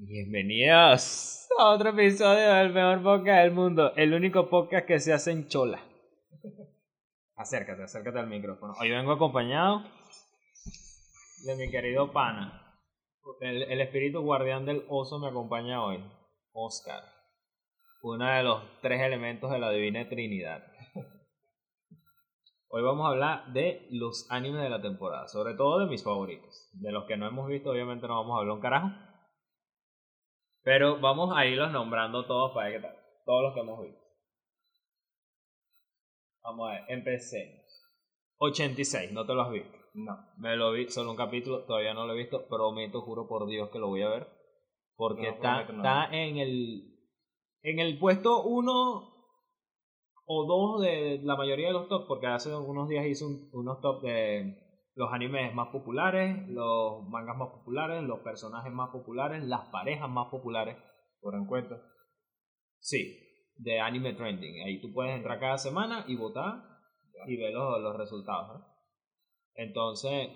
Bienvenidos a otro episodio del mejor podcast del mundo, el único podcast que se hace en chola. Acércate, acércate al micrófono. Hoy vengo acompañado de mi querido pana. El, espíritu guardián del oso me acompaña hoy, Oscar. Uno de los tres elementos de la divina Trinidad. Hoy vamos a hablar de los animes de la temporada, sobre todo de mis favoritos. De los que no hemos visto, obviamente no vamos a hablar un carajo. Pero vamos a irlos nombrando todos para ver qué tal. Todos los que hemos visto. Vamos a ver, empecemos. 86, ¿no te lo has visto? No. Me lo vi, solo un capítulo, todavía no lo he visto. Prometo, juro por Dios que lo voy a ver. Porque No, está, no. está en el. En el puesto 1 o 2 de la mayoría de los top, porque hace unos días hice un- unos top de los animes más populares, los mangas más populares, los personajes más populares, las parejas más populares. Por encuesta. Sí, de Anime Trending. Ahí tú puedes entrar cada semana y votar y ver los, los resultados. Entonces,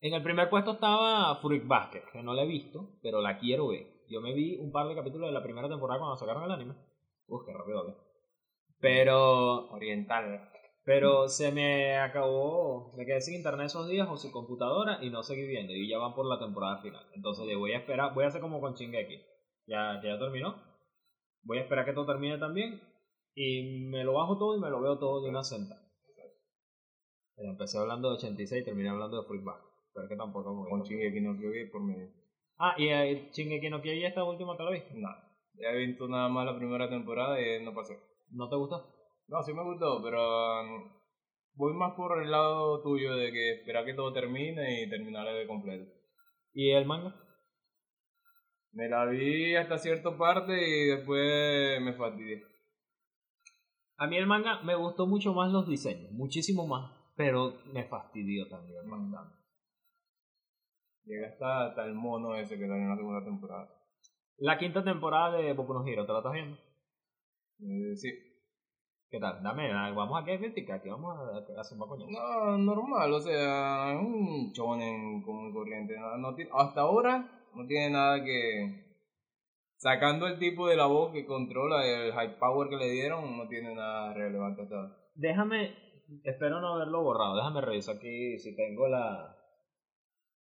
en el primer puesto estaba Fruit Basket, que no la he visto, pero la quiero ver. Yo me vi un par de capítulos de la primera temporada cuando sacaron el anime. Uf, qué rápido ¿eh? Pero, Oriental. Pero se me acabó, me quedé sin internet esos días o sin computadora y no seguí viendo. Y ya van por la temporada final. Entonces, voy a esperar, voy a hacer como con Shingeki. Ya, que ya terminó. Voy a esperar que todo termine también. Y me lo bajo todo y me lo veo todo de una sentada. Eh, Empecé hablando de 86 y terminé hablando de Basket. Pero es que tampoco me Con Shingeki no Kyojin por medio. Ah, y eh, Shingeki no Kyojin esta última te la viste. No. Ya he visto nada más la primera temporada y no pasé. ¿No te gustó? No, sí me gustó, pero um, voy más por el lado tuyo de que esperar que todo termine y terminar de completo. ¿Y el manga? Me la vi hasta cierta parte y después me fastidié. A mí el manga me gustó mucho más los diseños, muchísimo más, pero me fastidió también bastante. Llega hasta, hasta el mono ese que salió en la segunda temporada. La quinta temporada de Boku no Hero, ¿te la estás viendo? Eh, sí. ¿Qué tal? Dame, ah, vamos a que criticar, que vamos a, a hacer un coño. No, normal, o sea, es un shonen común corriente. No, no tiene- hasta ahora no tiene nada que. Sacando el tipo de la voz que controla, el high power que le dieron, no tiene nada relevante hasta ahora. Déjame, espero no haberlo borrado, déjame revisar aquí si tengo la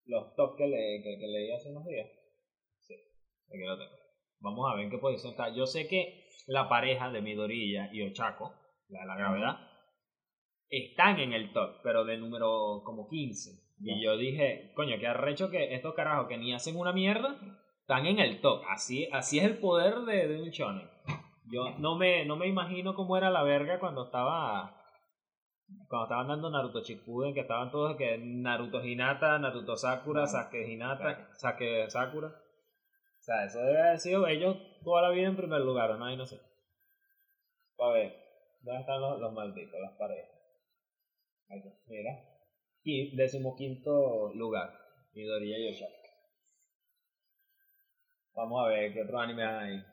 los top que, le, que, que leí hace unos días. Sí, aquí lo tengo. Vamos a ver en qué posición está. Yo sé que la pareja de Midorilla y Ochako, la de la gravedad, están en el top, pero de número como 15. Y yo dije, coño, qué arrecho que estos carajos que ni hacen una mierda, están en el top. Así, así es el poder de, de un shonen. Yo no me, no me imagino cómo era la verga cuando estaba cuando estaban dando Naruto Shippuden, que estaban todos que Naruto Hinata, Naruto Sakura, Ah, Sasuke Hinata, claro. Sasuke Sakura. O sea, eso debe haber sido ellos toda la vida en primer lugar, ¿no? Ahí no sé. A ver, ¿dónde están los, los malditos, las parejas? Ahí está, mira. Y decimoquinto lugar, Midoriya y Oshaka. Vamos a ver qué otro anime hay.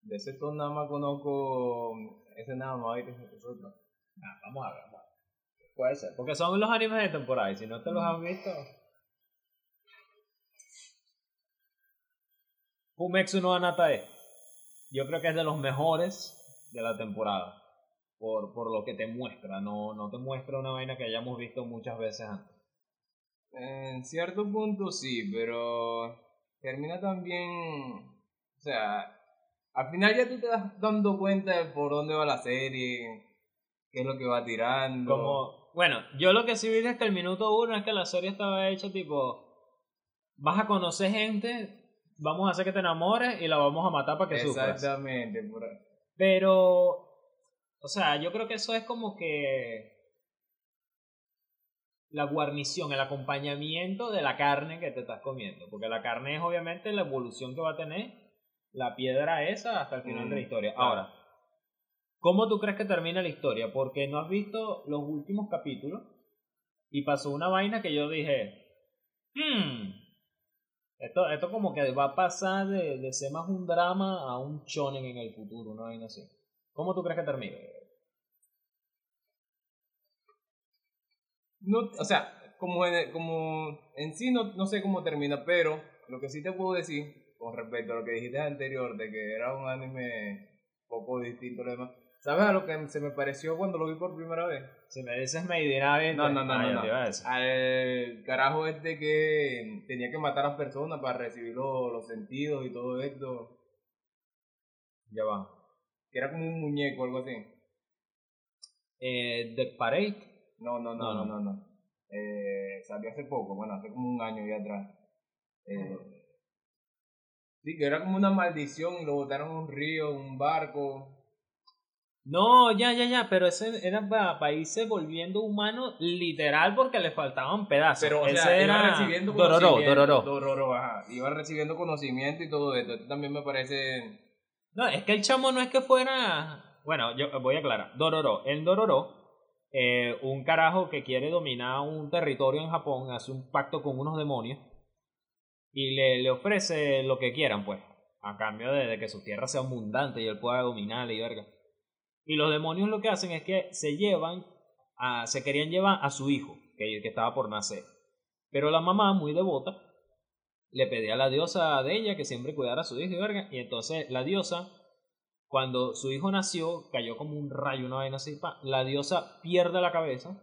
De ese todo nada más conozco ese nada más. ¿viste? Eso no. Ah, vamos a ver, vamos a ver. Puede ser, porque son los animes de temporada y si no te los has visto. Fumetsu no Anatae. Yo creo que es de los mejores de la temporada. Por, por lo que te muestra, no, no te muestra una vaina que hayamos visto muchas veces antes. En cierto punto sí, pero termina también, o sea, al final ya tú te das dando cuenta de por dónde va la serie, qué es lo que va tirando. Como, bueno, yo lo que sí vi desde el minuto uno es que la serie estaba hecha tipo, vas a conocer gente, vamos a hacer que te enamores y la vamos a matar para que sufras. Exactamente, por ahí. Pero, o sea, yo creo que eso es como que la guarnición, el acompañamiento de la carne que te estás comiendo. Porque la carne es obviamente la evolución que va a tener la piedra esa hasta el final Mm, de la historia. claro. Ahora, ¿cómo tú crees que termina la historia? Porque no has visto los últimos capítulos y pasó una vaina que yo dije, hmm, esto, esto como que va a pasar de, de ser más un drama a un shonen en el futuro, una vaina así. ¿Cómo tú crees que termina? No, o sea, como en, como en sí no, no sé cómo termina, pero lo que sí te puedo decir, con respecto a lo que dijiste anterior, de que era un anime poco distinto lo demás. ¿Sabes a lo que se me pareció cuando lo vi por primera vez? Si me dices Made in Abyss, No, no, no, ah, no. Al carajo este que tenía que matar a las personas para recibir lo- los sentidos y todo esto. Ya va. Que era como un muñeco o algo así. Eh, The Parade. No, no, no, No, no, no. no. Eh, salió hace poco, bueno, hace como un año ya atrás. Eh, sí, que era como una maldición y lo botaron a un río, un barco. No, ya, ya, ya, pero ese era para irse volviendo humano literal porque le faltaban pedazos. Pero, o ese sea, era iba recibiendo Dororo, conocimiento. Dororo. Dororo, ajá. Iba recibiendo conocimiento y todo esto. Esto también me parece... No, es que el chamo no es que fuera. Bueno, yo voy a aclarar. Dororo. En Dororo, eh, un carajo que quiere dominar un territorio en Japón hace un pacto con unos demonios y le, le ofrece lo que quieran, pues, a cambio de, de que su tierra sea abundante y él pueda dominarla y verga. Y los demonios lo que hacen es que se llevan, se querían llevar a su hijo, que, estaba por nacer. Pero la mamá, muy devota, le pedía a la diosa de ella que siempre cuidara a su hijo y verga. Y entonces la diosa, cuando su hijo nació, cayó como un rayo, una vaina así. la diosa pierde la cabeza.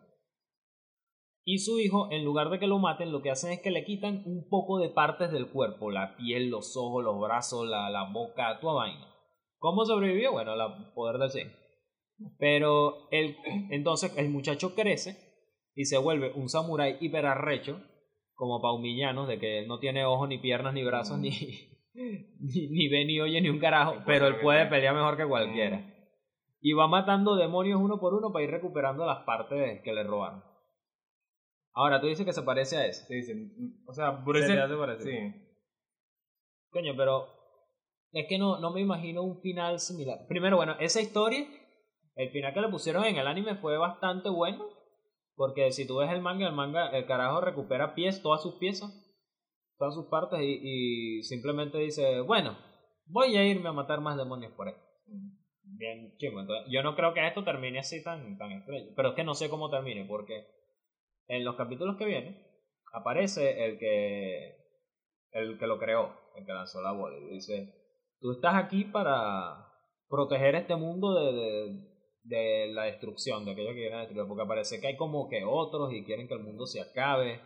Y su hijo, en lugar de que lo maten, lo que hacen es que le quitan un poco de partes del cuerpo: la piel, los ojos, los brazos, la, la boca, toda vaina. ¿Cómo sobrevivió? Bueno, el poder del Zen. Pero el, entonces el muchacho crece y se vuelve un samurái hiperarrecho, como Paumillanos, de que él no tiene ojos, ni piernas, ni brazos, Mm. ni, ni, ni ve, ni oye, ni un carajo, pero él puede pelear mejor que cualquiera. Mm. Y va matando demonios uno por uno para ir recuperando las partes que le robaron. Ahora, tú dices que se parece a ese. Se dice, mm, o sea, por Se hace parecido. Sí. Coño, pero es que no, no me imagino un final similar. Primero, bueno, esa historia, el final que le pusieron en el anime fue bastante bueno. Porque si tú ves el manga, el manga, el carajo recupera pies, todas sus piezas, todas sus partes y, simplemente dice, bueno, voy a irme a matar más demonios por ahí. Bien chingo. Entonces, yo no creo que esto termine así tan, tan. Pero es que no sé cómo termine, porque en los capítulos que vienen aparece el que el que lo creó, el que lanzó la bola, y dice, tú estás aquí para proteger este mundo de, de la destrucción, de aquellos que quieren destruir, porque parece que hay como que otros y quieren que el mundo se acabe.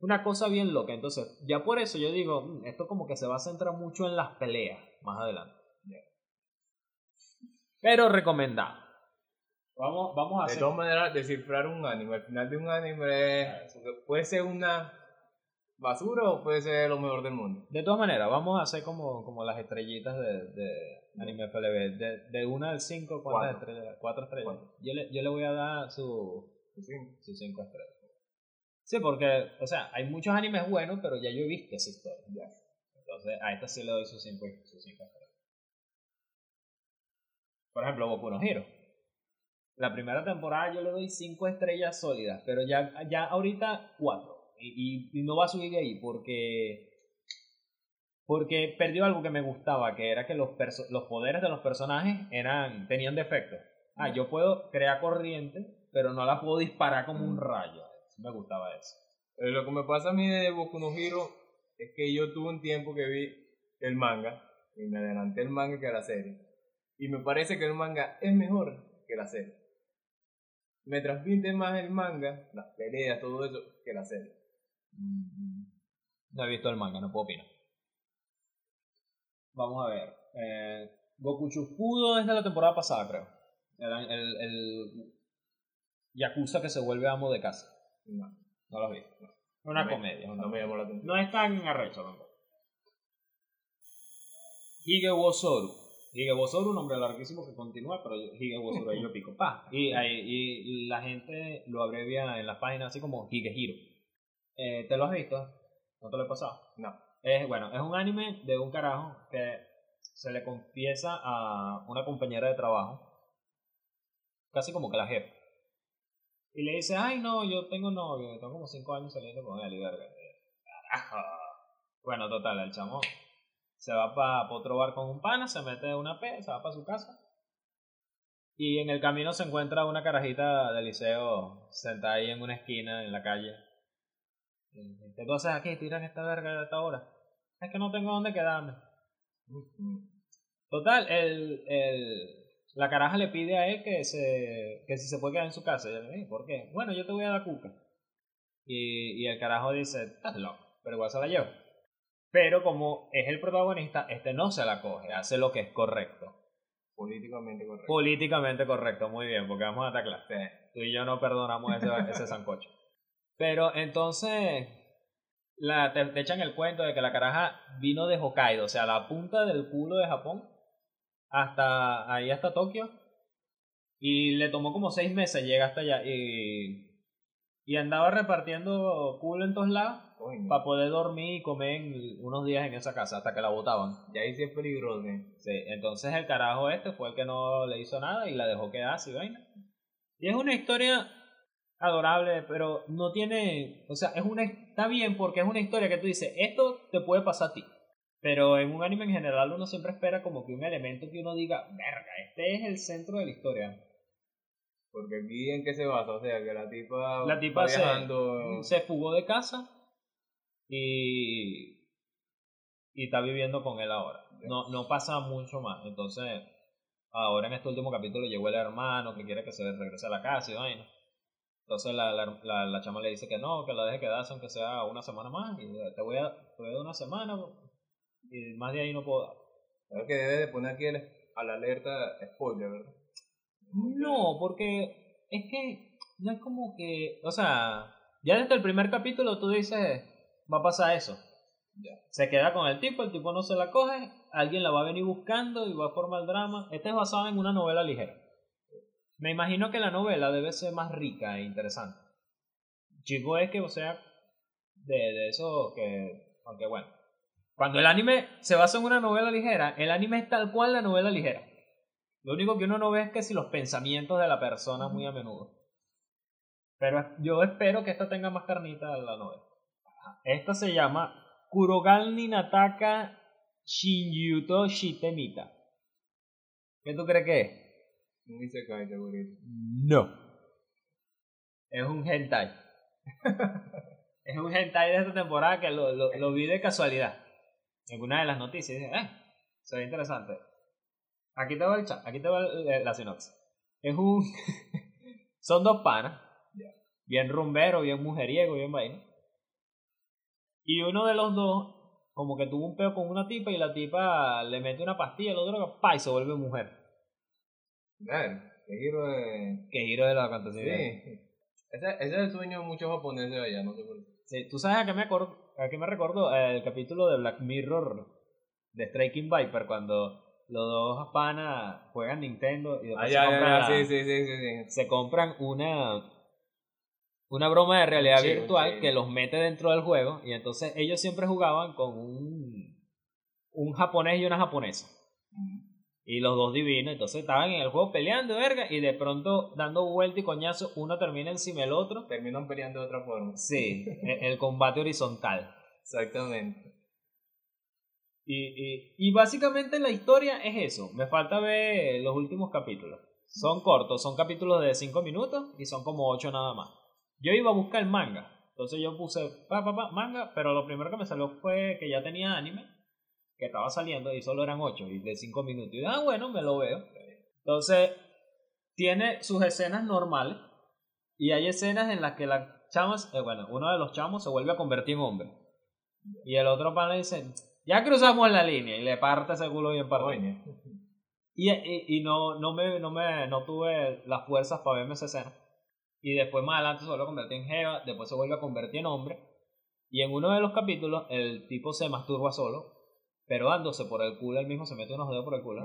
Una cosa bien loca, entonces ya por eso yo digo, "Mm, esto como que se va a centrar mucho en las peleas más adelante. Pero recomendado. Vamos, vamos a De hacer... todas maneras, descifrar un anime, al final de un anime es- puede ser una basura o puede ser lo mejor del mundo. De todas maneras, vamos a hacer como, como las estrellitas de, de Anime FLB. De, de 1 al 5, ¿cuántas Cuatro. estrellas? Cuatro estrellas. Cuatro. Yo, le, yo le voy a dar su, Sí. sus 5 estrellas. Sí, porque, o sea, hay muchos animes buenos, pero ya yo he visto esa historia. Entonces, a esta sí le doy sus 5 sus cinco estrellas. Por ejemplo, Boku no Hero. La primera temporada yo le doy 5 estrellas sólidas, pero ya, ya ahorita 4. Y, y, y no va a subir de ahí porque porque perdió algo que me gustaba, que era que los, poderes de los personajes eran tenían defectos. Ah, yo puedo crear corriente, pero no la puedo disparar como un rayo. Me gustaba eso. Eh, Lo que me pasa a mí de Boku no Hero es que yo tuve un tiempo que vi el manga y me adelanté el manga que la serie. Y me parece que el manga es mejor que la serie. Me transmite más el manga, las peleas, todo eso, que la serie. No he visto el manga, no puedo opinar. Vamos a ver. Eh, Goku Shufudo es de la temporada pasada, creo. El, el, el Yakuza que se vuelve amo de casa. No, No lo has visto. no. Una No me- comedia. una no me llamó la atención. No es tan arrecho tampoco. Higebosoru. Higebosoru, un nombre larguísimo que continúa, pero Higebosoru ahí yo pico. Pa. Y, ahí- y la gente lo abrevia en las páginas así como Higehiro. Eh, ¿Te lo has visto? ¿No te lo he pasado? No. Es, bueno, es un anime de un carajo que se le confiesa a una compañera de trabajo, casi como que la jefa. Y le dice, ay no, yo tengo novio, tengo como 5 años saliendo con él y verga. Carajo. Bueno, total, el chamo se va para otro bar con un pana, se mete una P, se va para su casa. Y en el camino se encuentra una carajita de liceo sentada ahí en una esquina en la calle. ¿Qué tú haces aquí? Tiran esta verga a esta hora. Es que no tengo dónde quedarme. Total, el, el, la caraja le pide a él que, se, que si se puede quedar en su casa. Y él le dice, ¿por qué? Bueno, yo te voy a dar cuca. Y, y el carajo dice, estás loco, pero igual se la llevo. Pero como es el protagonista, este no se la coge, hace lo que es correcto. Políticamente correcto. Políticamente correcto, muy bien, porque vamos a estar claros. Tú y yo no perdonamos ese, ese sancocho. Pero entonces, la, te, te echan el cuento de que la caraja vino de Hokkaido, o sea, la punta del culo de Japón, hasta ahí hasta Tokio. Y le tomó como seis meses llegar hasta allá. Y, y andaba repartiendo culo en todos lados para poder dormir y comer en- unos días en esa casa hasta que la botaban. Ya ahí sí es peligroso. ¿eh? Sí, entonces el carajo este fue el que no le hizo nada y la dejó quedar así, vaina. Y es una historia adorable, pero no tiene, o sea, es una está bien porque es una historia que tú dices, esto te puede pasar a ti. Pero en un anime en general uno siempre espera como que un elemento que uno diga, verga, este es el centro de la historia. Porque aquí en qué se basa, o sea, que la tipa, La tipa va se- viajando. Se fugó de casa y y está viviendo con él ahora. No no pasa mucho más. Entonces, ahora en este último capítulo llegó el hermano que quiere que se regrese a la casa y vaina. Entonces la, la, la, la chama le dice que no, que la deje quedarse aunque sea una semana más. Y te voy a, te voy a dar una semana y más de ahí no puedo dar. Creo que debe de poner aquí el, a la alerta spoiler, ¿verdad? No, porque es que no es como que, o sea, ya desde el primer capítulo tú dices, va a pasar eso. Ya. Se queda con el tipo, el tipo no se la coge, alguien la va a venir buscando y va a formar drama. Este es basado en una novela ligera. Me imagino que la novela debe ser más rica e interesante. Chico es que, o sea, de, de eso que, aunque bueno. Cuando el anime se basa en una novela ligera, el anime es tal cual la novela ligera. Lo único que uno no ve es que si los pensamientos de la persona muy a menudo. Pero yo espero que esta tenga más carnita la novela. Esta se llama Kurogal ni Nataka Shinjuto Shitemita. ¿Qué tú crees que es? Un Isekai, segurito. No. Es un hentai. es un hentai de esta temporada que lo, lo, lo vi de casualidad. En una de las noticias. dije, eh, se ve interesante. Aquí te va el chat, aquí te va el- el- la sinopsis. Es un... Son dos panas. Bien rumbero, bien mujeriego, bien vaina. Y uno de los dos, como que tuvo un peo con una tipa y la tipa le mete una pastilla, lo droga, pa, y se vuelve mujer. Ver, qué giro de. Que giro de la Sí. fantasía. Ese, ese es el sueño de muchos japoneses allá, no sé por qué. Sí, ¿Tú sabes a qué me, acor- a qué me recordó? El capítulo de Black Mirror de Striking Viper cuando los dos panas juegan Nintendo y después Ah, se, ya, ya, compran ya, la- sí, sí, sí, sí, sí. se compran una una broma de realidad Sí, virtual sí. que los mete dentro del juego y entonces ellos siempre jugaban con un un japonés y una japonesa y los dos divinos entonces estaban en el juego peleando verga y de pronto dando vuelta y coñazo uno termina encima del otro Terminan peleando de otra forma. sí el- el combate horizontal Exactamente. Y, y, y básicamente la historia es eso. Me falta ver los últimos capítulos. Son cortos, son capítulos de 5 minutos y son como 8 nada más. Yo iba a buscar el manga. Entonces yo puse pa, pa, pa, manga, pero lo primero que me salió fue que ya tenía anime, que estaba saliendo y solo eran 8 y de 5 minutos. Y ah, bueno, me lo veo. Entonces, tiene sus escenas normales y hay escenas en las que las chamas, eh, bueno, uno de los chamos se vuelve a convertir en hombre. Y el otro pana dice, ya cruzamos la línea y le parte ese culo bien. Y, y, y no, no, me, no, me, no tuve las fuerzas para verme esa escena. Y después más adelante se vuelve a convertir en Jeva, después se vuelve a convertir en hombre. Y en uno de los capítulos el tipo se masturba solo, pero dándose por el culo, él mismo se mete unos dedos por el culo.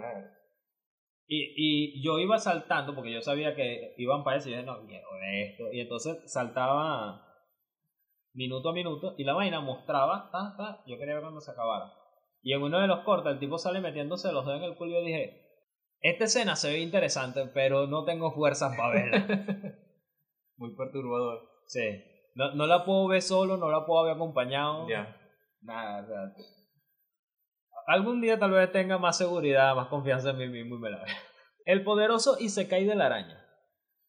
Y, y yo iba saltando porque yo sabía que iban para eso y yo dije, no, quiero esto. Y entonces saltaba minuto a minuto y la vaina mostraba, ta, ta, yo quería ver cuando se acabara. Y en uno de los cortes el tipo sale metiéndose los dedos en el culo y yo dije, esta escena se ve interesante, pero no tengo fuerzas para verla. Muy perturbador. sí. No, no la puedo ver solo, no la puedo ver acompañado. Ya. Nada, o sea, algún día tal vez tenga más seguridad, más confianza en mí mismo y me la vea. El poderoso Isekai de la araña.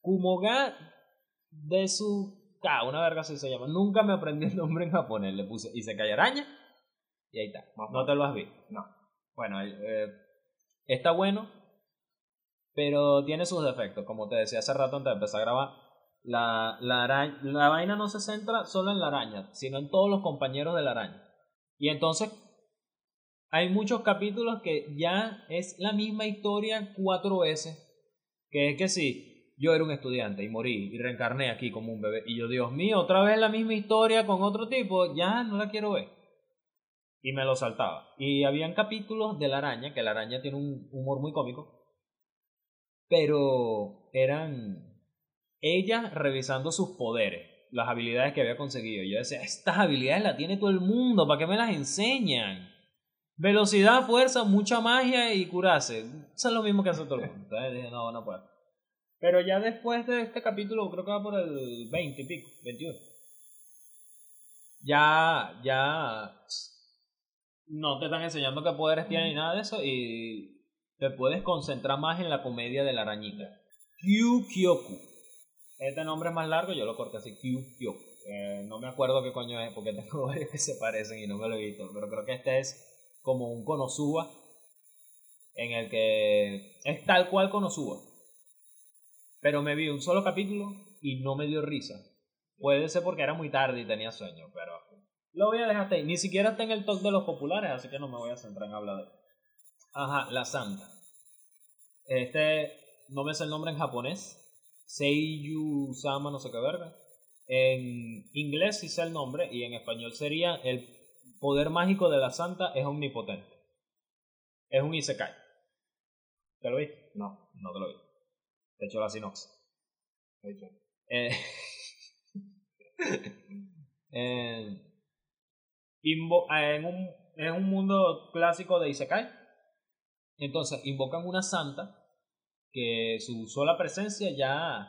Kumoga de su K, una verga así se llama. Nunca me aprendí el nombre en japonés. Le puse Isekai araña y ahí está. No te lo has visto. No. Bueno, eh, está bueno, pero tiene sus defectos. Como te decía hace rato antes de empezar a grabar, la, la, araña, la vaina no se centra solo en la araña, sino en todos los compañeros de la araña. Y entonces hay muchos capítulos que ya es la misma historia cuatro veces. Que es que sí, yo era un estudiante y morí y reencarné aquí como un bebé. Y yo, Dios mío, otra vez la misma historia con otro tipo, ya no la quiero ver. Y me lo saltaba. Y habían capítulos de la araña, que la araña tiene un humor muy cómico. Pero eran ella revisando sus poderes, las habilidades que había conseguido. Yo decía, estas habilidades las tiene todo el mundo, ¿para qué me las enseñan? Velocidad, fuerza, mucha magia y curarse. Eso es lo mismo que hace todo el mundo. Entonces dije, no, no puedo. Pero ya después de este capítulo, creo que va por el 20 y pico, 21. Ya, ya no te están enseñando qué poderes tiene ni nada de eso y te puedes concentrar más en la comedia de la arañita. Kyu Kyoku. Este nombre es más largo, yo lo corté así, Kyu Kyoku. Eh, no me acuerdo qué coño es porque tengo varios que se parecen y no me lo he visto, pero creo que este es como un Konosuba en el que es tal cual Konosuba. Pero me vi un solo capítulo y no me dio risa. Puede ser porque era muy tarde y tenía sueño, pero lo voy a dejar ahí. Ni siquiera está en el top de los populares, así que no me voy a centrar en hablar de él. Ajá, La Santa. Este, no me sé el nombre en japonés. Seiyu Sama, no sé qué verga. En inglés sí sé el nombre y en español sería el poder mágico de la santa es omnipotente. Es un Isekai. ¿Te lo viste? No. No te lo vi. De hecho, la sinopsis. De hecho. Eh, un, en un mundo clásico de Isekai, entonces invocan una santa que su sola presencia ya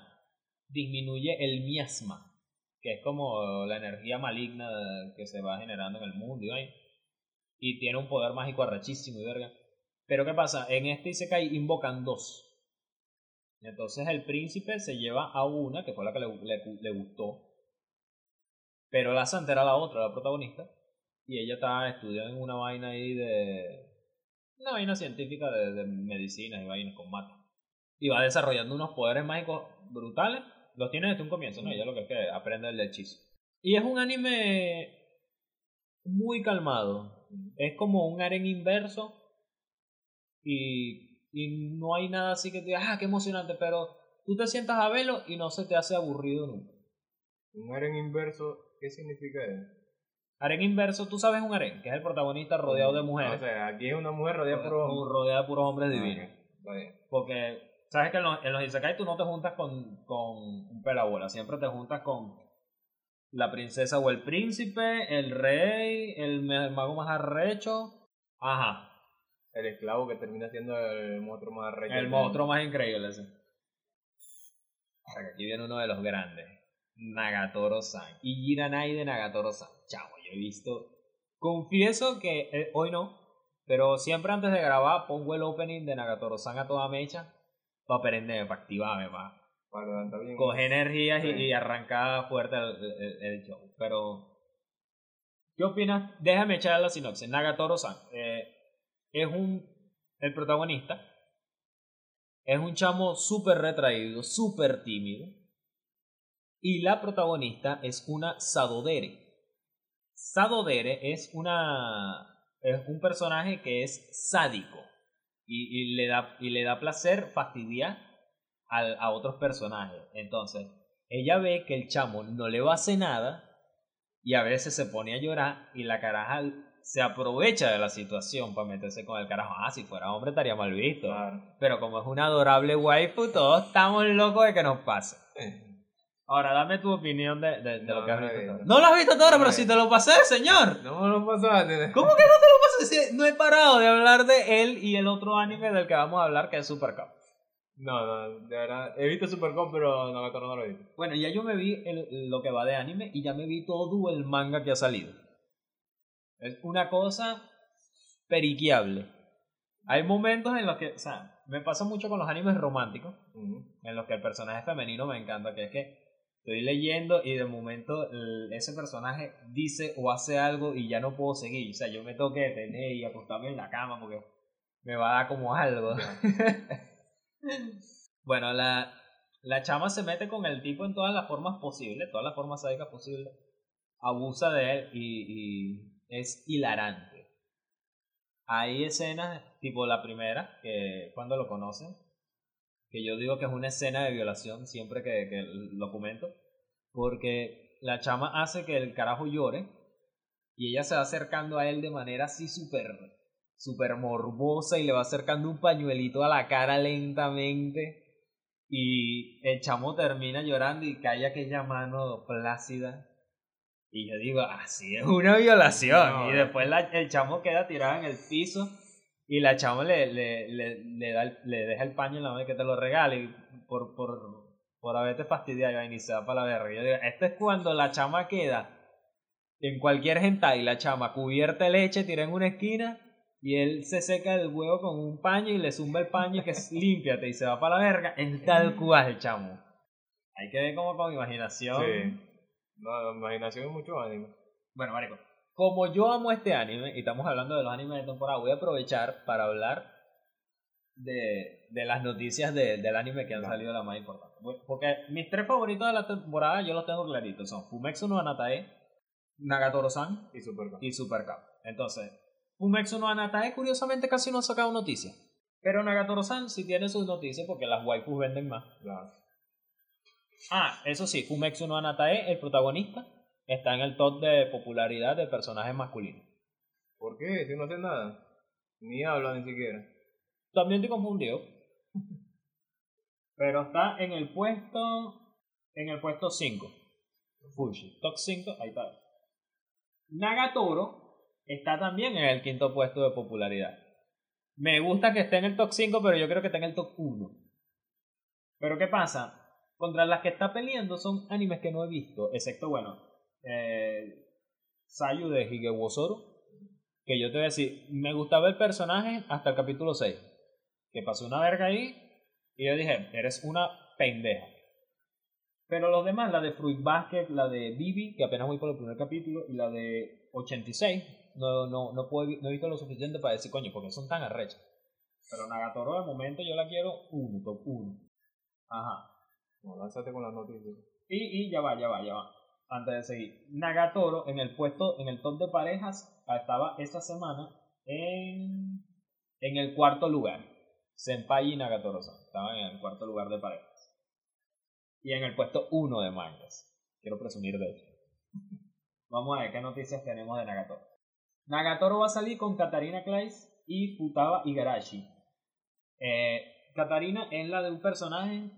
disminuye el miasma, que es como la energía maligna que se va generando en el mundo y, y tiene un poder mágico arrechísimo y verga. Pero ¿qué pasa? En este Isekai invocan dos. Entonces el príncipe se lleva a una, que fue la que le, le- le gustó. Pero la santa era la otra, la protagonista. Y ella estaba estudiando una vaina ahí de... Una vaina científica de, de medicinas y vainas con mata. Y va desarrollando unos poderes mágicos brutales. Los tiene desde un comienzo, ¿no? Ella lo que es que aprende el hechizo. Y es un anime muy calmado. Es como un aren inverso. Y, y no hay nada así que te diga, ah, qué emocionante. Pero tú te sientas a verlo y no se te hace aburrido nunca. Un aren inverso, ¿qué significa eso? Aren inverso, tú sabes un aren, que es el protagonista rodeado de mujeres. O sea, aquí es una mujer rodeada por hombres. rodeada de puros hombres Ah, divinos. ok, está bien. Porque, sabes que en los, en los Isekai tú no te juntas con, con un pelabola, siempre te juntas con la princesa o el príncipe, el rey, el, mago más arrecho. Ajá, El esclavo que termina siendo el monstruo más rey. el monstruo más increíble. que aquí viene uno de los grandes, Nagatoro-san. Y Jiranai de Nagatoro-san. Chavo, yo he visto. Confieso que eh, hoy no, pero siempre antes de grabar pongo el opening de Nagatoro-san a toda mecha para aprender, para activarme, para Para levantar bien. coger energías y, y arrancar fuerte el, el- el show. Pero, ¿qué opinas? Déjame echar la sinopsis. Nagatoro-san eh, es un. El protagonista es un chamo súper retraído, súper tímido. Y la protagonista es una Sadodere. Sadodere es una. Es un personaje que es sádico. Y, y le, da, y le da placer fastidiar al- a otros personajes. Entonces, ella ve que el chamo no le va a hacer nada y a veces se pone a llorar y la caraja se aprovecha de la situación para meterse con el carajo. Ah, si fuera hombre estaría mal visto. Claro. Pero como es una adorable waifu, todos estamos locos de que nos pase. Ahora, dame tu opinión de, de- de No, lo que has no visto. No lo has visto todo, No pero si te lo pasé, señor. No me lo pasaste. ¿Cómo que no te lo pasé? Si No he parado de hablar de él y el otro anime del que vamos a hablar, que es Super Cup. No, no, de verdad. He visto Supercom, pero Nagatoro no lo he visto. Bueno, ya yo me vi el- lo que va de anime y ya me vi todo el manga que ha salido. Es una cosa periqueable. Hay momentos en los que, o sea, me pasa mucho con los animes románticos, en los que el personaje femenino me encanta, que es que estoy leyendo y de momento ese personaje dice o hace algo y ya no puedo seguir. O sea, yo me tengo que detener y acostarme en la cama porque me va a dar como algo. bueno, la, la chama se mete con el tipo en todas las formas posibles, todas las formas sádicas posibles. Abusa de él y, y es hilarante. Hay escenas, tipo la primera, que cuando lo conocen, que yo digo que es una escena de violación siempre que, que lo comento, porque la chama hace que el carajo llore y ella se va acercando a él de manera así súper super morbosa y le va acercando un pañuelito a la cara lentamente y el chamo termina llorando y cae aquella mano plácida y yo digo, así es una violación y después la, el chamo queda tirado en el piso y la chamo le, le, le, le, da le deja el paño en la mano que te lo regale y por, por, por haberte fastidiado y se va para la verga. Yo digo, esto es cuando la chama queda en cualquier hentai, la chama cubierta de leche, tira en una esquina y él se seca el huevo con un paño y le zumba el paño y que es límpiate y se va para la verga, es tal cual, chamo. Hay que ver como con imaginación. Sí. No, la imaginación es mucho. Bueno, marico, como yo amo este anime y estamos hablando de los animes de temporada, voy a aprovechar para hablar de, de las noticias de, del anime que han salido la más importante. Porque mis tres favoritos de la temporada yo los tengo claritos, son Fumetsu no Anatae, Nagatoro-san Y Supercap. y Supercap. Entonces, Fumetsu no Anatae curiosamente casi no ha sacado noticias. Pero Nagatoro-san sí tiene sus noticias porque las waifus venden más. Claro. Ah, eso sí, Fumetsu no Anatae, el protagonista, está en el top de popularidad de personajes masculinos. ¿Por qué? Si no hace nada. Ni habla ni siquiera. También estoy confundido. Pero está en el puesto. En el puesto 5. Fushi. Top 5, ahí está. Nagatoro está también en el quinto puesto de popularidad. Me gusta que esté en el top 5, pero yo creo que está en el top 1. Pero ¿qué pasa? Contra las que está peleando son animes que no he visto, excepto, bueno, eh, Sayu de Higewosoro, que yo te voy a decir, me gustaba el personaje hasta el capítulo 6, que pasó una verga ahí, y yo dije, eres una pendeja. Pero los demás, la de Fruit Basket, la de Bibi, que apenas voy por el primer capítulo, y la de 86, no, no, no, puedo, no he visto lo suficiente para decir, coño, porque son tan arrechas. Pero Nagatoro de momento yo la quiero uno, top 1. Ajá. No, lánzate con las noticias. Y, y ya va, ya va, ya va. Antes de seguir. Nagatoro en el puesto, en el top de parejas, estaba esta semana en, en el cuarto lugar. Senpai y Nagatoro estaban en el cuarto lugar de parejas. Y en el puesto 1 de mangas. Quiero presumir de eso. Vamos a ver qué noticias tenemos de Nagatoro. Nagatoro va a salir con Katarina Clays y Futaba Igarashi. Eh, Katarina es la de un personaje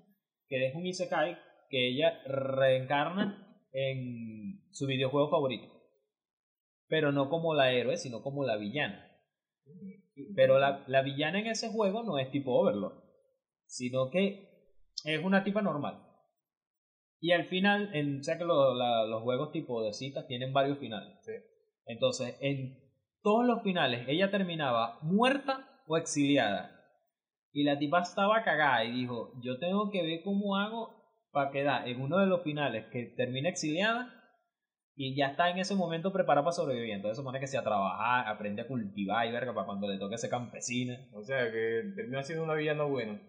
que es un Isekai que ella reencarna en su videojuego favorito. Pero no como la héroe, sino como la villana. Pero la, la villana en ese juego no es tipo Overlord, sino que es una tipa normal. Y al final, en, o sea que lo- la- los juegos tipo de citas tienen varios finales. Entonces, en todos los finales, ella terminaba muerta o exiliada. Y la tipa estaba cagada y dijo, yo tengo que ver cómo hago para quedar en uno de los finales que termine exiliada y ya está en ese momento preparada para sobrevivir. Entonces supone que se a trabajar, aprende a cultivar y verga para cuando le toque ser campesina. O sea, que termina siendo una villana buena.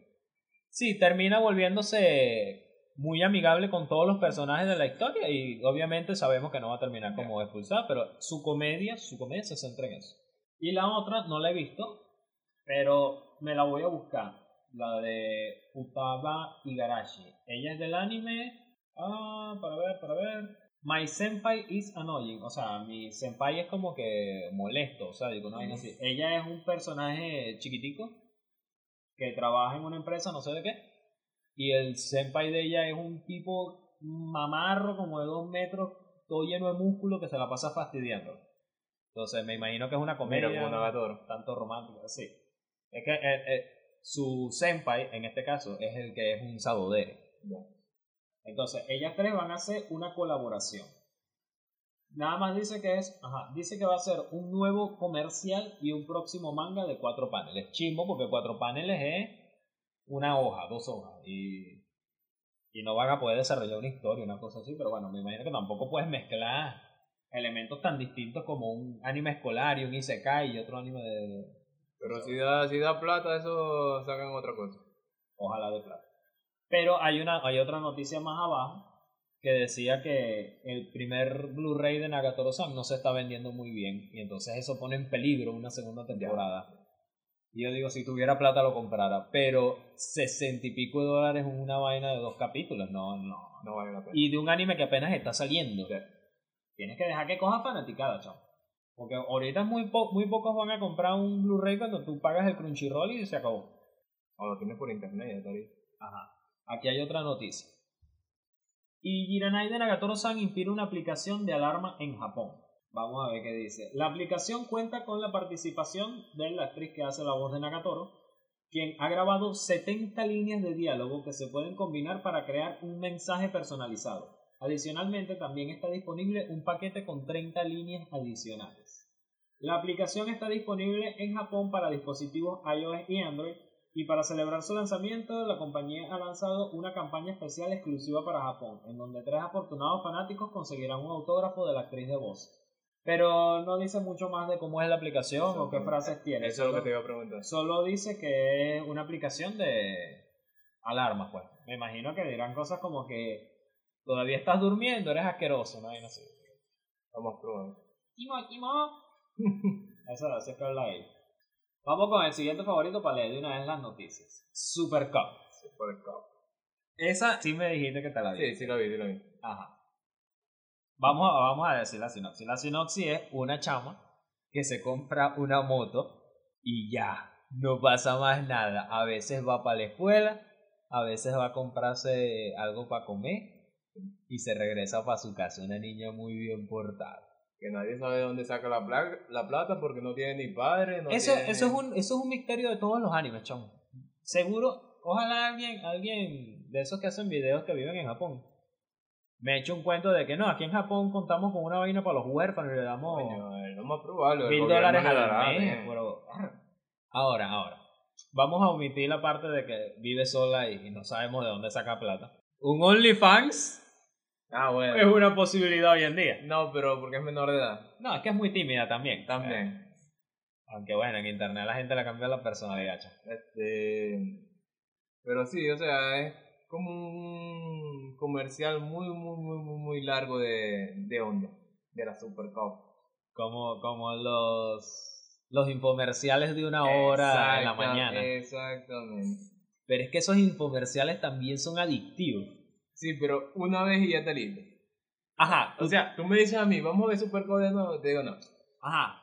Sí, termina volviéndose muy amigable con todos los personajes de la historia y obviamente sabemos que no va a terminar como expulsada, pero su comedia, su comedia se centra en eso. Y la otra no la he visto, pero me la voy a buscar, la de Futaba Igarashi. Ella es del anime, ah, para ver, para ver. My senpai is annoying, o sea, mi senpai es como que molesto, o sea, digo, no vaina así. Ella es un personaje chiquitico que trabaja en una empresa, no sé de qué, y el senpai de ella es un tipo mamarro como de dos metros, todo lleno de músculo que se la pasa fastidiando. Entonces me imagino que es una comedia Mira, como Nagatoro. tanto romántica, sí. Es que eh, eh, su senpai, en este caso, es el que es un sabodere. Entonces, ellas tres van a hacer una colaboración. Nada más dice que es, ajá, dice que va a ser un nuevo comercial y un próximo manga de cuatro paneles. Chimbo, porque cuatro paneles es una hoja, dos hojas. Y, y no van a poder desarrollar una historia, una cosa así. Pero bueno, me imagino que tampoco puedes mezclar elementos tan distintos como un anime escolar y un isekai y otro anime de... Pero si da, si da plata, eso sacan otra cosa. Ojalá de plata. Pero hay, una, hay otra noticia más abajo que decía que el primer Blu-ray de Nagatoro-san no se está vendiendo muy bien y entonces eso pone en peligro una segunda temporada. Y yo digo, si tuviera plata lo comprara, pero sesenta y pico de dólares en una vaina de dos capítulos, no, no. No vale la pena. Y de un anime que apenas está saliendo. Tienes que dejar que coja fanaticada, chavo. Porque ahorita muy, po- muy pocos van a comprar un Blu-ray cuando tú pagas el Crunchyroll y se acabó. O lo tienes por internet, bien. Ajá. Aquí hay otra noticia. Y Jiranai de Nagatoro-san inspira una aplicación de alarma en Japón. Vamos a ver qué dice. La aplicación cuenta con la participación de la actriz que hace la voz de Nagatoro, quien ha grabado 70 líneas de diálogo que se pueden combinar para crear un mensaje personalizado. Adicionalmente, también está disponible un paquete con 30 líneas adicionales. La aplicación está disponible en Japón para dispositivos iOS y Android y para celebrar su lanzamiento, la compañía ha lanzado una campaña especial exclusiva para Japón, en donde tres afortunados fanáticos conseguirán un autógrafo de la actriz de voz. Pero no dice mucho más de cómo es la aplicación o qué frases tiene. Eso es lo que te iba a preguntar. Solo dice que es una aplicación de alarmas, pues. Me imagino que dirán cosas como que todavía estás durmiendo, eres asqueroso, no hay así. Vamos a probar. Eso es que habla ahí. Vamos con el siguiente favorito para leer de una vez las noticias. Super Cup. El cabo. Esa sí me dijiste que te la di. Sí, sí la vi, sí la vi. Ajá. Vamos a, vamos a decir la sinopsis. La sinopsis es una chama que se compra una moto y ya, no pasa más nada. A veces va para la escuela, a veces va a comprarse algo para comer y se regresa para su casa. Una niña muy bien portada. Que nadie sabe de dónde saca la, la plata porque no tiene ni padre, no eso, tiene... eso, es un, eso es un misterio de todos los animes, chamo. Seguro, ojalá alguien, alguien de esos que hacen videos que viven en Japón me eche un cuento de que no, aquí en Japón contamos con una vaina para los huérfanos y le damos mil dólares al mes. eh. pero- Ahora, ahora. Vamos a omitir la parte de que vive sola y, y no sabemos de dónde saca plata. Un OnlyFans Ah, bueno. es una posibilidad hoy en día. No, pero porque es menor de edad. No, es que es muy tímida también. También. Aunque bueno, en internet la gente le cambia la personalidad. chamo. Este. Pero sí, o sea, es como un comercial muy, muy, muy, muy, muy largo de, de onda. De la Super Cup. Como, como los, los infomerciales de una hora en la mañana. Exactamente. Pero es que esos infomerciales también son adictivos. Sí, pero una vez y ya está listo. Ajá, o sea, Tú me dices a mí, vamos a ver Super Cup de nuevo. Te digo no. Ajá.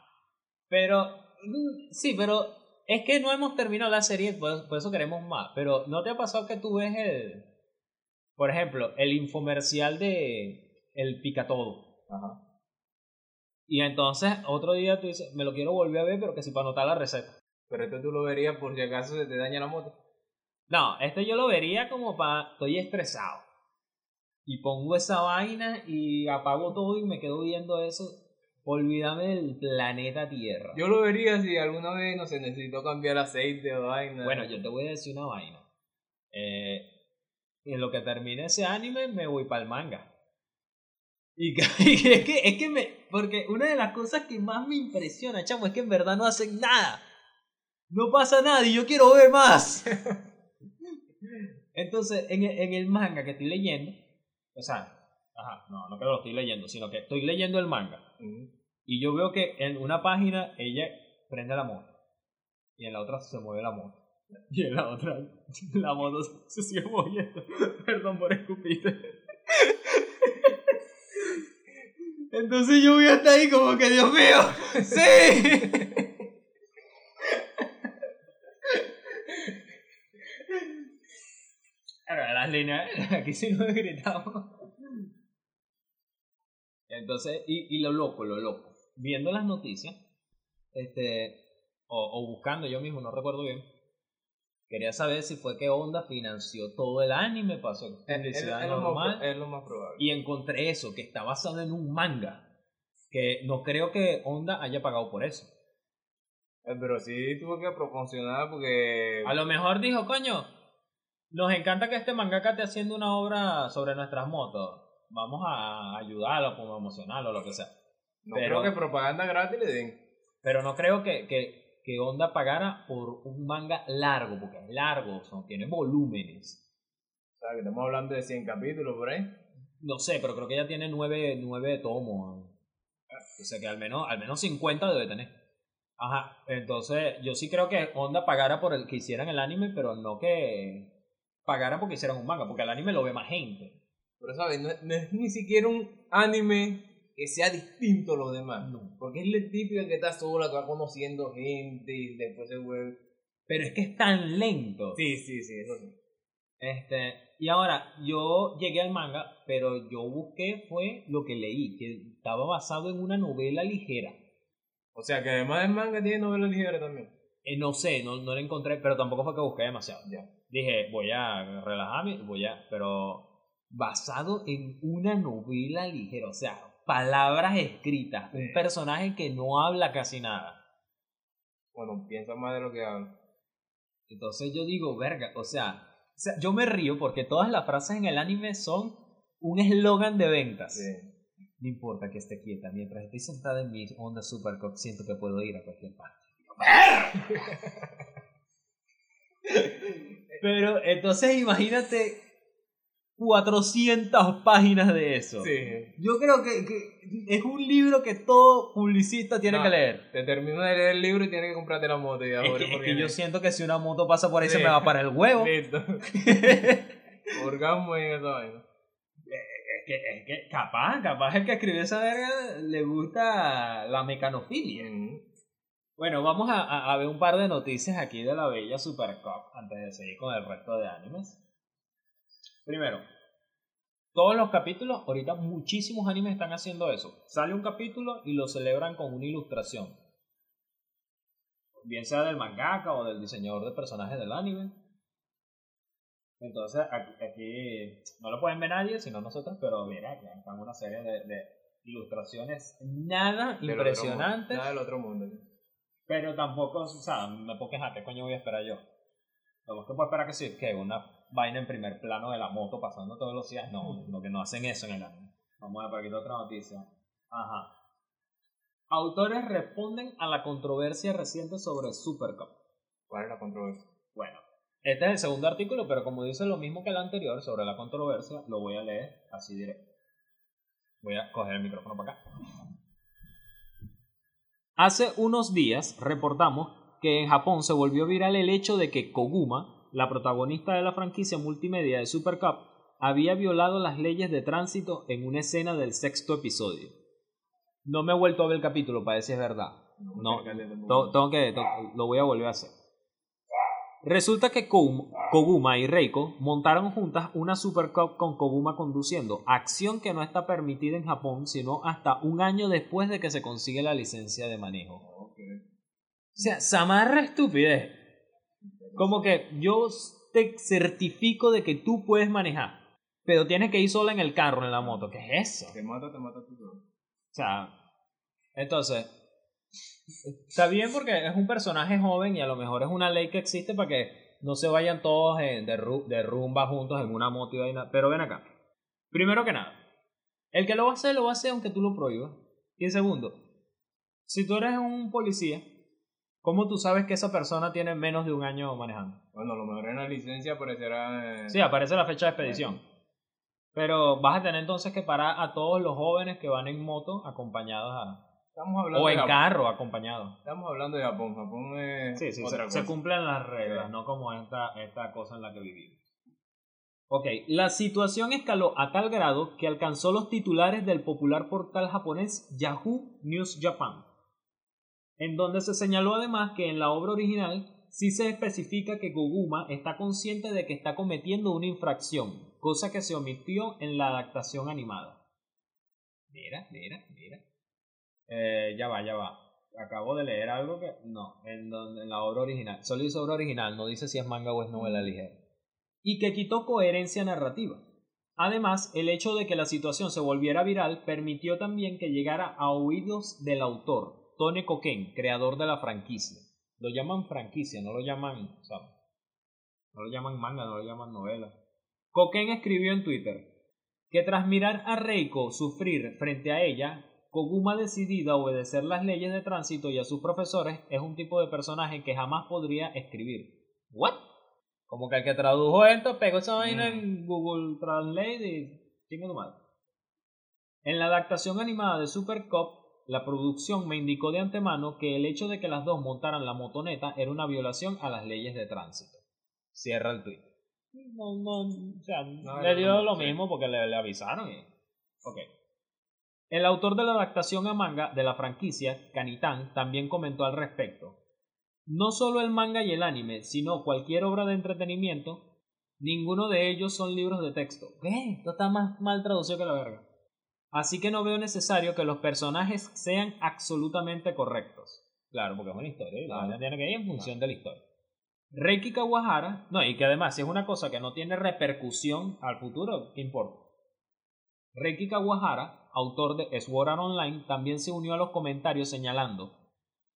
Pero, mm, sí, pero es que no hemos terminado la serie, por, por eso queremos más. Pero ¿no te ha pasado que tú ves el, por ejemplo, el infomercial de el pica todo? Ajá. Y entonces otro día tú dices, me lo quiero volver a ver, pero que si para anotar la receta. Pero esto tú lo verías por si acaso se te daña la moto. No, este yo lo vería como para, estoy estresado. Y pongo esa vaina y apago todo y me quedo viendo eso. Olvídame del planeta Tierra. Yo lo vería si alguna vez, no sé, necesito cambiar aceite o vaina. Bueno, yo te voy a decir una vaina. Eh, en lo que termine ese anime, me voy para el manga. Y, que- y es, que, es que me. Porque una de las cosas que más me impresiona, chamo, es que en verdad no hacen nada. No pasa nada y yo quiero ver más. Entonces, en el, en el manga que estoy leyendo, o sea, ajá, no, no que lo estoy leyendo, sino que estoy leyendo el manga. Y yo veo que en una página ella prende la moto. Y en la otra se mueve la moto. Y en la otra la moto se sigue moviendo. Perdón por escupirte. Entonces yo voy hasta ahí como que Dios mío. ¡Sí! Claro, las líneas, aquí sí nos gritamos. Entonces, y, y lo loco, lo loco. Viendo las noticias, este, o, o buscando yo mismo, no recuerdo bien, quería saber si fue que Honda financió todo el anime, pasó Es, es- publicidad es lo normal, más, es lo más probable. y encontré eso, que está basado en un manga. Que no creo que Honda haya pagado por eso. Eh, Pero sí tuvo que proporcionar porque... A lo mejor dijo, coño, nos encanta que este mangaka esté haciendo una obra sobre nuestras motos. Vamos a ayudarlo, promocionarlo, lo que sea. no pero- creo que propaganda gratis le den. Pero no creo que, que, que Onda pagara por un manga largo, porque es largo, sea, tiene volúmenes. O sea, que estamos hablando de 100 capítulos por ahí. No sé, pero creo que ya tiene nueve, nueve tomos. O sea que al menos, al menos 50 debe tener. Ajá, entonces yo sí creo que Onda pagara por el que hicieran el anime, pero no que pagara porque hicieran un manga, porque el anime lo ve más gente. Pero, ¿sabes? No, no es ni siquiera un anime que sea distinto a los demás. No. Porque es el típico que está sola, que va conociendo gente y después se vuelve. Pero es que es tan lento. Sí, sí, sí, eso sí. Este, y ahora, yo llegué al manga, pero yo busqué fue lo que leí, que estaba basado en una novela ligera. O sea, que además del manga tiene novela ligera también. Eh, no sé, no, no la encontré, pero tampoco fue que busqué demasiado. Ya. Dije, voy a relajarme, voy a, pero basado en una novela ligera, o sea, palabras escritas, un personaje que no habla casi nada. Bueno, piensa más de lo que habla. Entonces yo digo, verga, o sea, o sea, yo me río porque todas las frases en el anime son un eslogan de ventas. Sí. No importa que esté quieta, mientras estoy sentada en mi onda Supercock siento que puedo ir a cualquier parte. Pero entonces imagínate 400 páginas de eso. Sí. Yo creo que, que es un libro que todo publicista tiene No, que leer. Te terminas de leer el libro y tienes que comprarte la moto. Y Es ahora que, es porque que yo siento que si una moto pasa por ahí se me va para el huevo. Listo. Orgasmo en esa vaina. Es que, es que capaz, capaz el que escribió esa verga le gusta la mecanofilia. Mm. Bueno, vamos a, a- ver un par de noticias aquí de la bella Super Cup antes de seguir con el resto de animes. Primero, todos los capítulos, ahorita muchísimos animes están haciendo eso. Sale un capítulo y lo celebran con una ilustración. Bien sea del mangaka o del diseñador de personajes del anime. Entonces, aquí, no lo pueden ver nadie, sino nosotros, pero mira, aquí están una serie de, de ilustraciones nada impresionantes. Nada del otro mundo. ¿sí? Pero tampoco, o sea, me puedo quejar, ¿qué coño voy a esperar yo? Lo que puedo esperar que sí, que una vaina en primer plano de la moto pasando todos los días, no, lo que no hacen eso en el anime. Vamos a ver por aquí otra noticia. Ajá. Autores responden a la controversia reciente sobre Supercup. ¿Cuál es la controversia? Bueno, este es el segundo artículo, pero como dice lo mismo que el anterior sobre la controversia, lo voy a leer así directo. Voy a coger el micrófono para acá. Hace unos días reportamos que en Japón se volvió viral el hecho de que Koguma, la protagonista de la franquicia multimedia de Super Cup, había violado las leyes de tránsito en una escena del sexto episodio. No me he vuelto a ver el capítulo para decir es verdad. No, tengo que, lo voy a volver a hacer. Resulta que Koguma y Reiko montaron juntas una Super Cup con Koguma conduciendo, acción que no está permitida en Japón sino hasta un año después de que se consigue la licencia de manejo. O sea, Samarra estupidez. Como que yo te certifico de que tú puedes manejar, pero tienes que ir sola en el carro, en la moto. ¿Qué es eso? Te mata, te mata tú solo. O sea, entonces, está bien porque es un personaje joven y a lo mejor es una ley que existe para que no se vayan todos eh, de, ru- de rumba juntos en una moto y vaina. Pero ven acá. Primero que nada, el que lo va a hacer, lo va a hacer aunque tú lo prohíbas. Y segundo, si tú eres un policía, ¿cómo tú sabes que esa persona tiene menos de un año manejando? Bueno, a lo mejor en la licencia aparecerá. eh, Sí, aparece la fecha de expedición. Pero vas a tener entonces que parar a todos los jóvenes que van en moto acompañados a, Estamos hablando o en carro acompañado. Estamos hablando de Japón. Japón es Sí, sí, otra se, se cosa. cumplen las reglas, Sí. no como esta, esta cosa en la que vivimos. Ok, la situación escaló a tal grado que alcanzó los titulares del popular portal japonés Yahoo News Japan, en donde se señaló además que en la obra original sí se especifica que Koguma está consciente de que está cometiendo una infracción, cosa que se omitió en la adaptación animada. Mira, mira, mira. Eh, ya va, ya va. Acabo de leer algo que. No, en, donde, en la obra original. Solo dice obra original, no dice si es manga o es novela ligera. Y que quitó coherencia narrativa. Además, el hecho de que la situación se volviera viral permitió también que llegara a oídos del autor, Tone Koken, creador de la franquicia. Lo llaman franquicia, no lo llaman. O sea, no lo llaman manga, no lo llaman novela. Koken escribió en Twitter que tras mirar a Reiko sufrir frente a ella, Koguma decidida a obedecer las leyes de tránsito y a sus profesores es un tipo de personaje que jamás podría escribir. ¿What? Como que el que tradujo esto pegó esa vaina en Google Translate y chingo madre. En la adaptación animada de Super Cop, la producción me indicó de antemano que el hecho de que las dos montaran la motoneta era una violación a las leyes de tránsito. Cierra el tweet. No, no, o sea, No, le dio no, lo mismo porque le, le avisaron y... Ok. El autor de la adaptación a manga de la franquicia, Kanitan, también comentó al respecto. No solo el manga y el anime, sino cualquier obra de entretenimiento, ninguno de ellos son libros de texto. ¿Qué? Esto está más mal traducido que la verga. Así que no veo necesario que los personajes sean absolutamente correctos. Claro, porque es una historia y la tiene que ir en función de la historia. Reiki Kawahara, no, y que además si es una cosa que no tiene repercusión al futuro, ¿qué importa? Reiki Kawahara, autor de Sword Online, también se unió a los comentarios señalando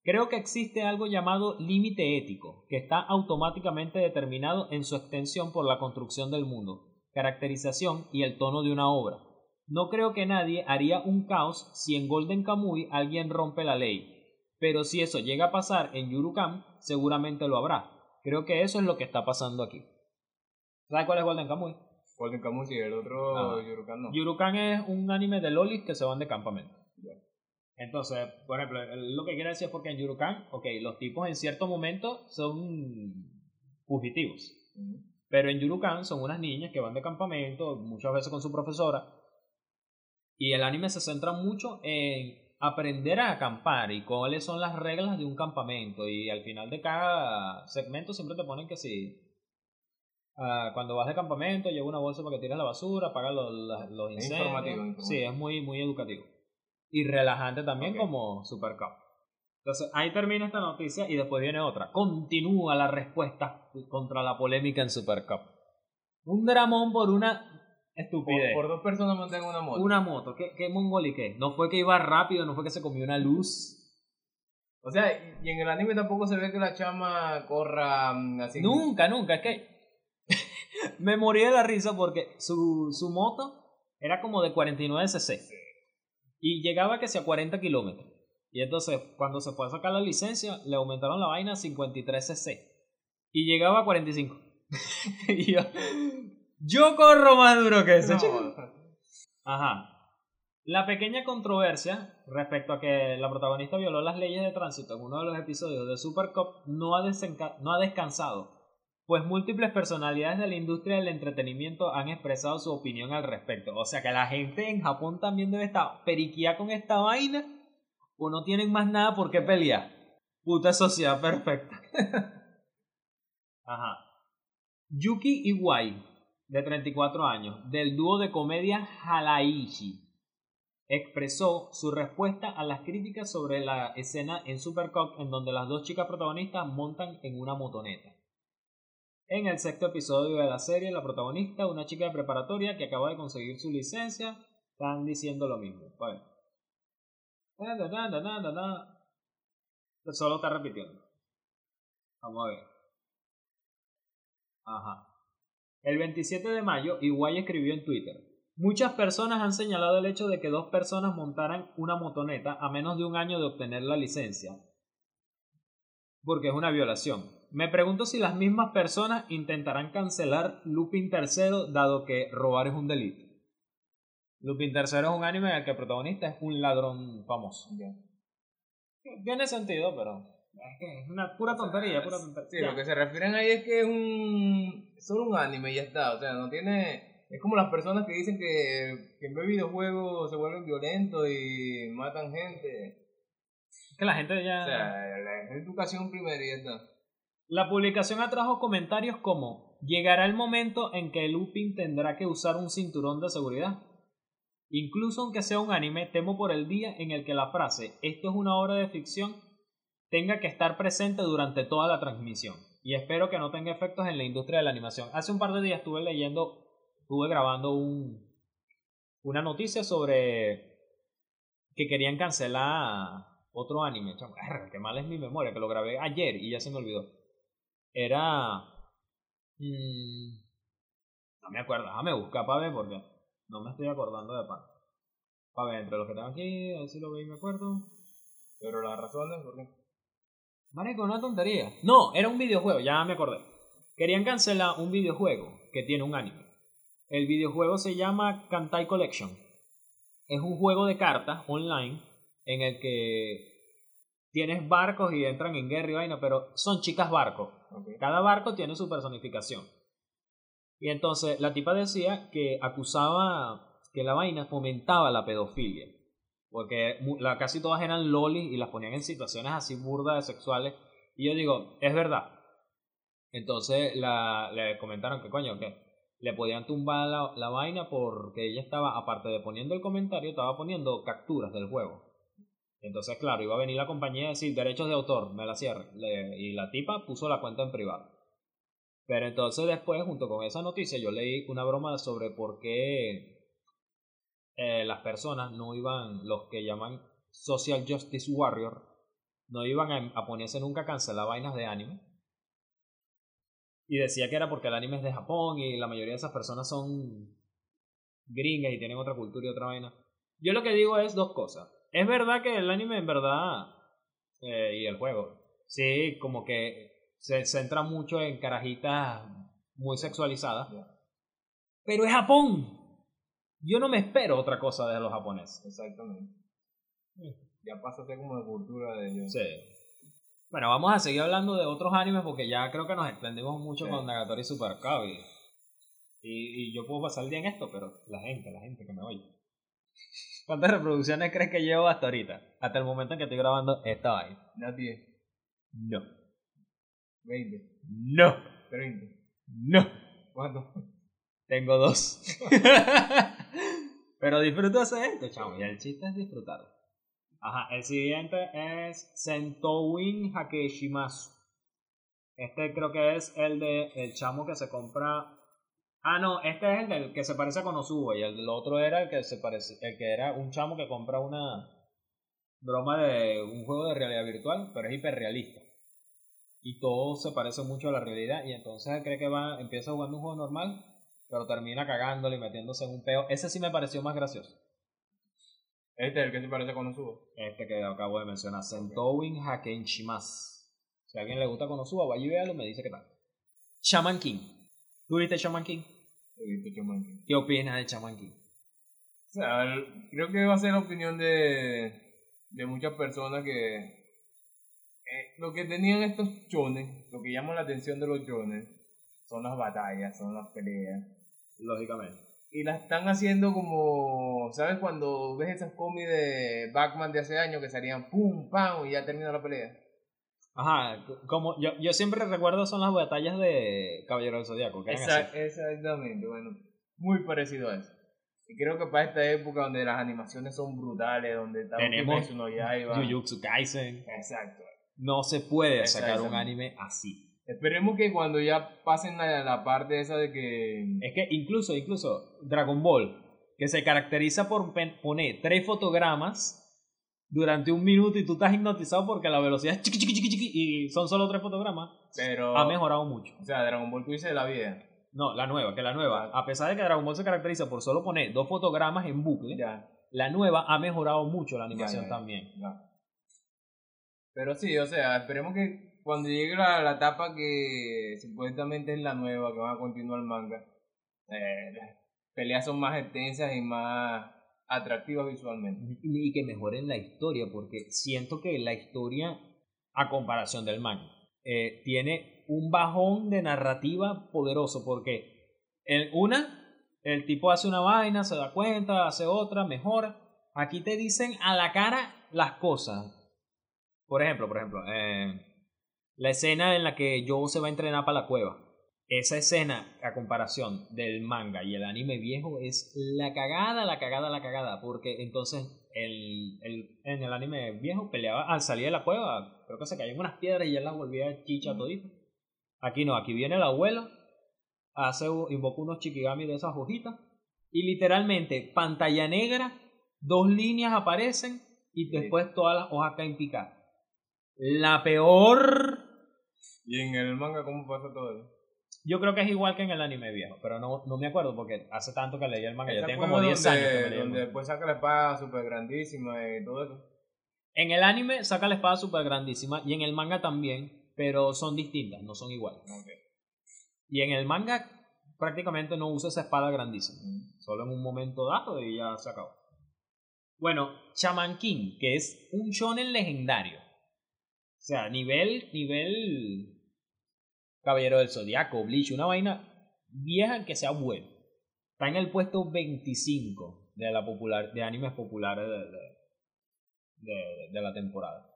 Creo que existe algo llamado límite ético, que está automáticamente determinado en su extensión por la construcción del mundo, caracterización y el tono de una obra. No creo que nadie haría un caos si en Golden Kamuy alguien rompe la ley, pero si eso llega a pasar en Yurukam, seguramente lo habrá. Creo que eso es lo que está pasando aquí. ¿Sabes cuál es Golden Kamuy? Golden Kamuy y el otro Ah. Yurukan no. Yurukan es un anime de lolis que se van de campamento. Entonces, por ejemplo, lo que quiere decir es porque en Yurukan, ok, los tipos en cierto momento son fugitivos. Pero en Yurukan son unas niñas que van de campamento, muchas veces con su profesora. Y el anime se centra mucho en aprender a acampar y cuáles son las reglas de un campamento. Y al final de cada segmento siempre te ponen que si ah, cuando vas de campamento lleva una bolsa para que tires la basura, apaga los, los Es incendios. informativo, informativo. Sí, es muy, muy educativo. Y relajante también Ok. como Super Cup. Entonces ahí termina esta noticia y después viene otra. Continúa la respuesta contra la polémica en Super Cup. Un dramón por una Por, estupidez. por dos personas montan una moto. Una moto. ¿Qué, qué mongoli qué? No fue que iba rápido, no fue que se comió una luz. O sea, y- y en el anime tampoco se ve que la chama corra mm, así. Nunca, nunca. Es que me morí de la risa porque su, su moto era como de 49 cc. Y llegaba que sea 40 kilómetros. Y entonces, cuando se fue a sacar la licencia, le aumentaron la vaina a 53 cc. Y llegaba a 45. y yo, yo corro más duro que ese. No, chico. Ajá. La pequeña controversia respecto a que la protagonista violó las leyes de tránsito en uno de los episodios de Super Cop no ha, no ha descansado, pues múltiples personalidades de la industria del entretenimiento han expresado su opinión al respecto. O sea que la gente en Japón también debe estar periquía con esta vaina o no tienen más nada por qué pelear. Puta sociedad perfecta. Ajá. Yuki Iwai, de 34 años, del dúo de comedia Halaishi, expresó su respuesta a las críticas sobre la escena en Supercock en donde las dos chicas protagonistas montan en una motoneta. En el sexto episodio de la serie, la protagonista, una chica de preparatoria que acaba de conseguir su licencia, están diciendo lo mismo. Da. Solo está repitiendo. Vamos a ver. Ajá. El 27 de mayo, Iguay escribió en Twitter. Muchas personas han señalado el hecho de que dos personas montaran una motoneta a menos de un año de obtener la licencia. Porque es una violación. Me pregunto si las mismas personas intentarán cancelar Lupin III dado que robar es un delito. Lupin III es un anime en el que el protagonista es un ladrón famoso. Tiene sentido, pero es que es una pura tontería, pura tontería. Sí, lo que se refieren ahí es que es un. solo un anime y ya está. O sea, no tiene. Es como las personas que dicen que, que en vez de videojuegos se vuelven violentos y matan gente. Que la gente ya... O sea, la educación primero y ya está. La publicación atrajo comentarios como llegará el momento en que Lupin tendrá que usar un cinturón de seguridad. Incluso aunque sea un anime, temo por el día en el que la frase esto es una obra de ficción tenga que estar presente durante toda la transmisión. Y espero que no tenga efectos en la industria de la animación. Hace un par de días estuve leyendo, estuve grabando un, una noticia sobre que querían cancelar otro anime. Chamo, Qué mal es mi memoria, que lo grabé ayer y ya se me olvidó. Era... mm, no me acuerdo, déjame buscar para ver porque no me estoy acordando de pan. A ver, entre los que están aquí, a ver si lo veis, me acuerdo. Pero las razones, ¿por qué? Marico, una tontería. No, era un videojuego, ya me acordé. Querían cancelar un videojuego que tiene un anime. El videojuego se llama Kantai Collection. Es un juego de cartas online en el que tienes barcos y entran en guerra y vaina, pero son chicas barcos. Ok. Cada barco tiene su personificación. Y entonces la tipa decía que acusaba que la vaina fomentaba la pedofilia. Porque la, casi todas eran lolis y las ponían en situaciones así burdas sexuales. Y yo digo, es verdad. Entonces la, le comentaron que coño, que le podían tumbar la, la vaina porque ella estaba, aparte de poniendo el comentario, estaba poniendo capturas del juego. Entonces, claro, iba a venir la compañía a decir derechos de autor, me la cierre. Y la tipa puso la cuenta en privado. Pero entonces después, junto con esa noticia, yo leí una broma sobre por qué eh, las personas no iban, los que llaman Social Justice Warrior, no iban a, a ponerse nunca a cancelar vainas de anime. Y decía que era porque el anime es de Japón y la mayoría de esas personas son gringas y tienen otra cultura y otra vaina. Yo lo que digo es dos cosas. Es verdad que el anime en verdad eh, y el juego, sí, como que se centra mucho en carajitas muy sexualizadas. Pero es Japón. Yo no me espero otra cosa de los japoneses. Exactamente. Ya pasa a ser como de cultura de ellos. Sí. Bueno, vamos a seguir hablando de otros animes porque ya creo que nos extendimos mucho Sí. con Nagatori Super Cub y, y, y yo puedo pasar el día en esto, pero la gente, la gente que me oye. ¿Cuántas reproducciones crees que llevo hasta ahorita? Hasta el momento en que estoy grabando esta vaina. Ya 10, No. 20, No. 30. No. ¿Cuánto? Tengo dos. Pero disfruto hacer esto, chamo. Y el chiste es disfrutar. Ajá, el siguiente es Sentouin Hakeshimasu. Este creo que es el de el chamo que se compra. Ah, no, este es el del que se parece a Konosuba. Y el otro era el que se parece. El que era un chamo que compra una broma de un juego de realidad virtual, pero es hiperrealista. Y todo se parece mucho a la realidad. Y entonces él cree que va, empieza jugando un juego normal, pero termina cagándole y metiéndose en un peo. Ese sí me pareció más gracioso. Este es el que se parece con subo. Este que acabo de mencionar, Sentouin Hakenshimasu. Si a alguien le gusta Konosuba, vaya y véalo, me dice qué tal. Shaman King. ¿Tú viste Shaman King? He visto Chamanqui. ¿Qué opinas de Shaman King? O sea, creo que va a ser la opinión de, de muchas personas que eh, lo que tenían estos chones, lo que llama la atención de los chones, son las batallas, son las peleas. Lógicamente. Y las están haciendo como, ¿sabes? Cuando ves esas cómics de Batman de hace años que salían pum, pam y ya termina la pelea. Ajá, como yo, yo siempre recuerdo son las batallas de Caballero del Zodíaco. Exact- exactamente, bueno, muy parecido a eso. Y creo que para esta época donde las animaciones son brutales, donde Tenemos no. Jujutsu Kaisen. Exacto. No se puede sacar un anime así. Esperemos que cuando ya pasen la, la parte esa de que... Es que incluso, incluso Dragon Ball, que se caracteriza por poner tres fotogramas durante un minuto y tú estás hipnotizado porque la velocidad es chiqui, chiqui, chiqui, chiqui y son solo tres fotogramas, Pero... ha mejorado mucho. O sea, Dragon Ball tú dices la vida. No, la nueva, que la nueva, a pesar de que Dragon Ball se caracteriza por solo poner dos fotogramas en bucle, Ya. la nueva ha mejorado mucho la animación Ya, ya, también. ya. Pero sí, o sea, esperemos que cuando llegue la, la etapa que supuestamente es la nueva, que van a continuar el manga, eh, las peleas son más extensas y más atractivas visualmente. Y que mejoren la historia, porque siento que la historia, a comparación del manga, eh, tiene un bajón de narrativa poderoso, porque en una, el tipo hace una vaina, se da cuenta, hace otra, mejora. Aquí te dicen a la cara las cosas. Por ejemplo, por ejemplo, eh, la escena en la que Joe se va a entrenar para la cueva. Esa escena, a comparación del manga y el anime viejo, es la cagada, la cagada, la cagada. Porque entonces el, el- en el anime viejo peleaba al salir de la cueva. Creo que se caían unas piedras y ya las volvía chicha todito. Aquí no, aquí viene el abuelo, hace, invoca unos chikigamis de esas hojitas. Y literalmente, pantalla negra, dos líneas aparecen y después todas las hojas caen picadas. La peor Y en el manga, ¿cómo pasa todo eso? Yo creo que es igual que en el anime viejo, pero no, no me acuerdo porque hace tanto que leí el manga. Ya tengo como 10 donde- años que me leí el Donde después saca la espada súper grandísima y todo eso. En el anime saca la espada súper grandísima y en el manga también, pero son distintas, no son iguales. Y en el manga prácticamente no usa esa espada grandísima, solo en un momento dado y ya se acabó. Bueno, Shaman King, que es un shonen legendario. O sea, nivel, nivel Caballero del Zodiaco, Bleach, una vaina vieja que sea bueno. Está en el puesto 25 de la popular, de animes populares de, de, de- de la temporada.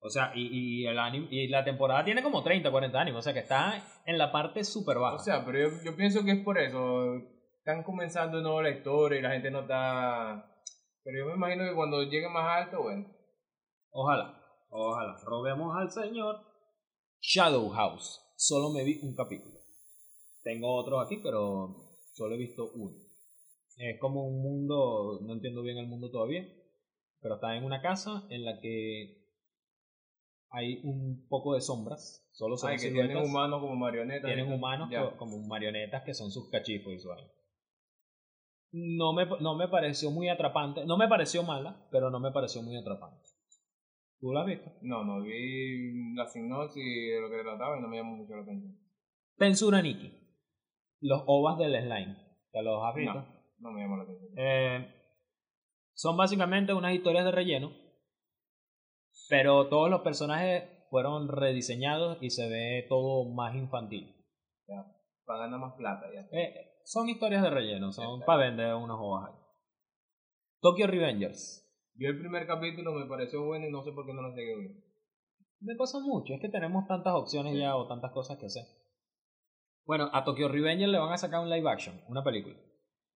O sea, y, y el anime, y la temporada tiene como 30, 40 animes, o sea que está en la parte súper baja. O sea, pero yo, yo pienso que es por eso. Están comenzando de nuevo la historia y la gente no está... Pero yo me imagino que cuando llegue más alto, bueno. Ojalá, ojalá. Roguemos al señor. Shadow House. Solo me vi un capítulo. Tengo otros aquí, pero solo he visto uno. Es como un mundo, no entiendo bien el mundo todavía, pero está en una casa en la que hay un poco de sombras. Solo son Ay, que tienen humanos como marionetas. Tienen ¿no? humanos Ya. como marionetas que son sus cachifos y su. No me, no me pareció muy atrapante. No me pareció mala, pero no me pareció muy atrapante. ¿Tú la has visto? No, no, vi la sinopsis de lo que trataba y no me llamó mucho la atención. Tensura Nikki. Los ovas del slime. ¿Te los has visto? No, no me llamó la atención. Eh, son básicamente unas historias de relleno. Pero todos los personajes fueron rediseñados y se ve todo más infantil. Para ganar más plata ya. Eh, son historias de relleno, son para vender unos ovas ahí. Tokyo Revengers. Vi el primer capítulo, me pareció bueno y no sé por qué no lo seguí viendo. Me pasa mucho, es que tenemos tantas opciones ya o tantas cosas que hacer. Bueno, a Tokyo Revengers le van a sacar un live action, una película.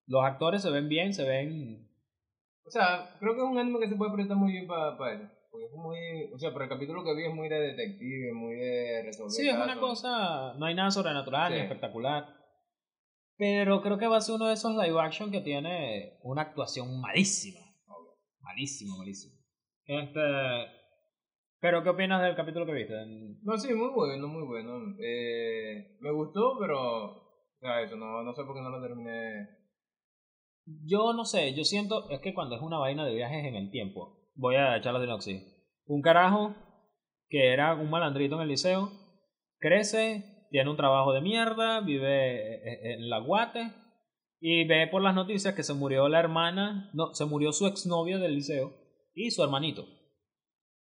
Los actores se ven bien, se ven... O sea, creo que es un anime que se puede prestar muy bien para eso. Porque es muy. O sea, pero el capítulo que vi es muy de detective, muy de resolver. Sí, es una cosa, no hay nada sobrenatural ni Sí. espectacular. Pero creo que va a ser uno de esos live action que tiene una actuación malísima. Malísimo, malísimo. Este... Pero ¿qué opinas del capítulo que viste? No, sí, muy bueno, muy bueno. Eh, me gustó, pero. O sea, eso, no, no sé por qué no lo terminé. Yo no sé, yo siento, es que cuando es una vaina de viajes en el tiempo, voy a echarlo de inoxi. Un carajo que era un malandrito en el liceo, crece, tiene un trabajo de mierda, vive eh, en la guate y ve por las noticias que se murió la hermana, no, se murió su exnovia del liceo y su hermanito.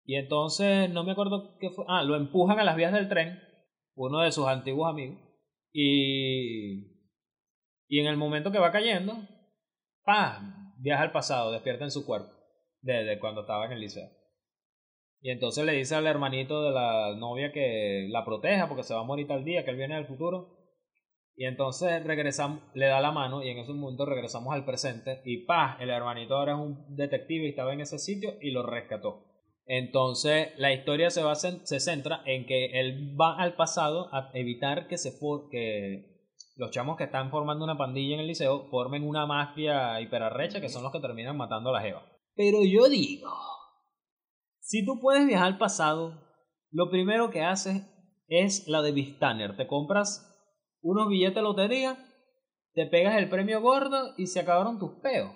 Y entonces, no me acuerdo qué fue, ah, lo empujan a las vías del tren, uno de sus antiguos amigos, y, y en el momento que va cayendo, ¡pah! Viaja al pasado, despierta en su cuerpo, desde cuando estaba en el liceo. Y entonces le dice al hermanito de la novia que la proteja porque se va a morir tal día, que él viene del futuro. Y entonces regresamos, le da la mano y en ese momento regresamos al presente y ¡pah! El hermanito ahora es un detective y estaba en ese sitio y lo rescató. Entonces la historia se, en- se centra en que él va al pasado a evitar que se que los chamos que están formando una pandilla en el liceo formen una mafia hiperarrecha que son los que terminan matando a la jeva. Pero yo digo, si tú puedes viajar al pasado, lo primero que haces es la de Vistaner. Te compras unos billetes de lotería, te pegas el premio gordo y se acabaron tus peos.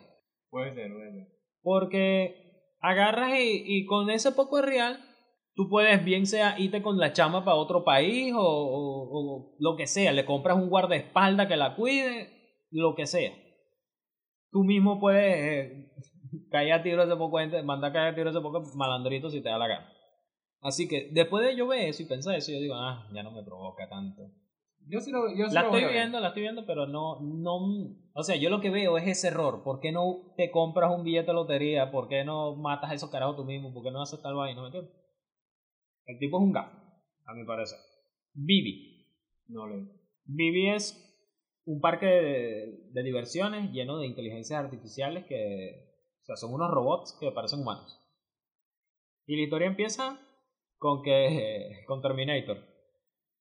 Puede ser, puede ser. Porque agarras y, y con ese poco de real, tú puedes bien sea irte con la chama para otro país o, o- o lo que sea. Le compras un guardaespaldas que la cuide, lo que sea. Tú mismo puedes eh, caer a tiro ese poco, gente, mandar a caer a tiro ese poco malandrito si te da la gana. Así que después de yo ver eso y pensar eso, yo digo, ah, ya no me provoca tanto. Yo sí lo, yo sí La lo estoy viendo, la estoy viendo, pero no, no, o sea, yo lo que veo es ese error. ¿Por qué no te compras un billete de lotería? ¿Por qué no matas a esos carajos tú mismo? ¿Por qué no haces tal vaina? ¿Me entiendes? El tipo es un gafo, a mi parecer. Vivi. No lo Vivi es un parque de, de diversiones lleno de inteligencias artificiales que, o sea, son unos robots que parecen humanos. Y la historia empieza con que, con Terminator.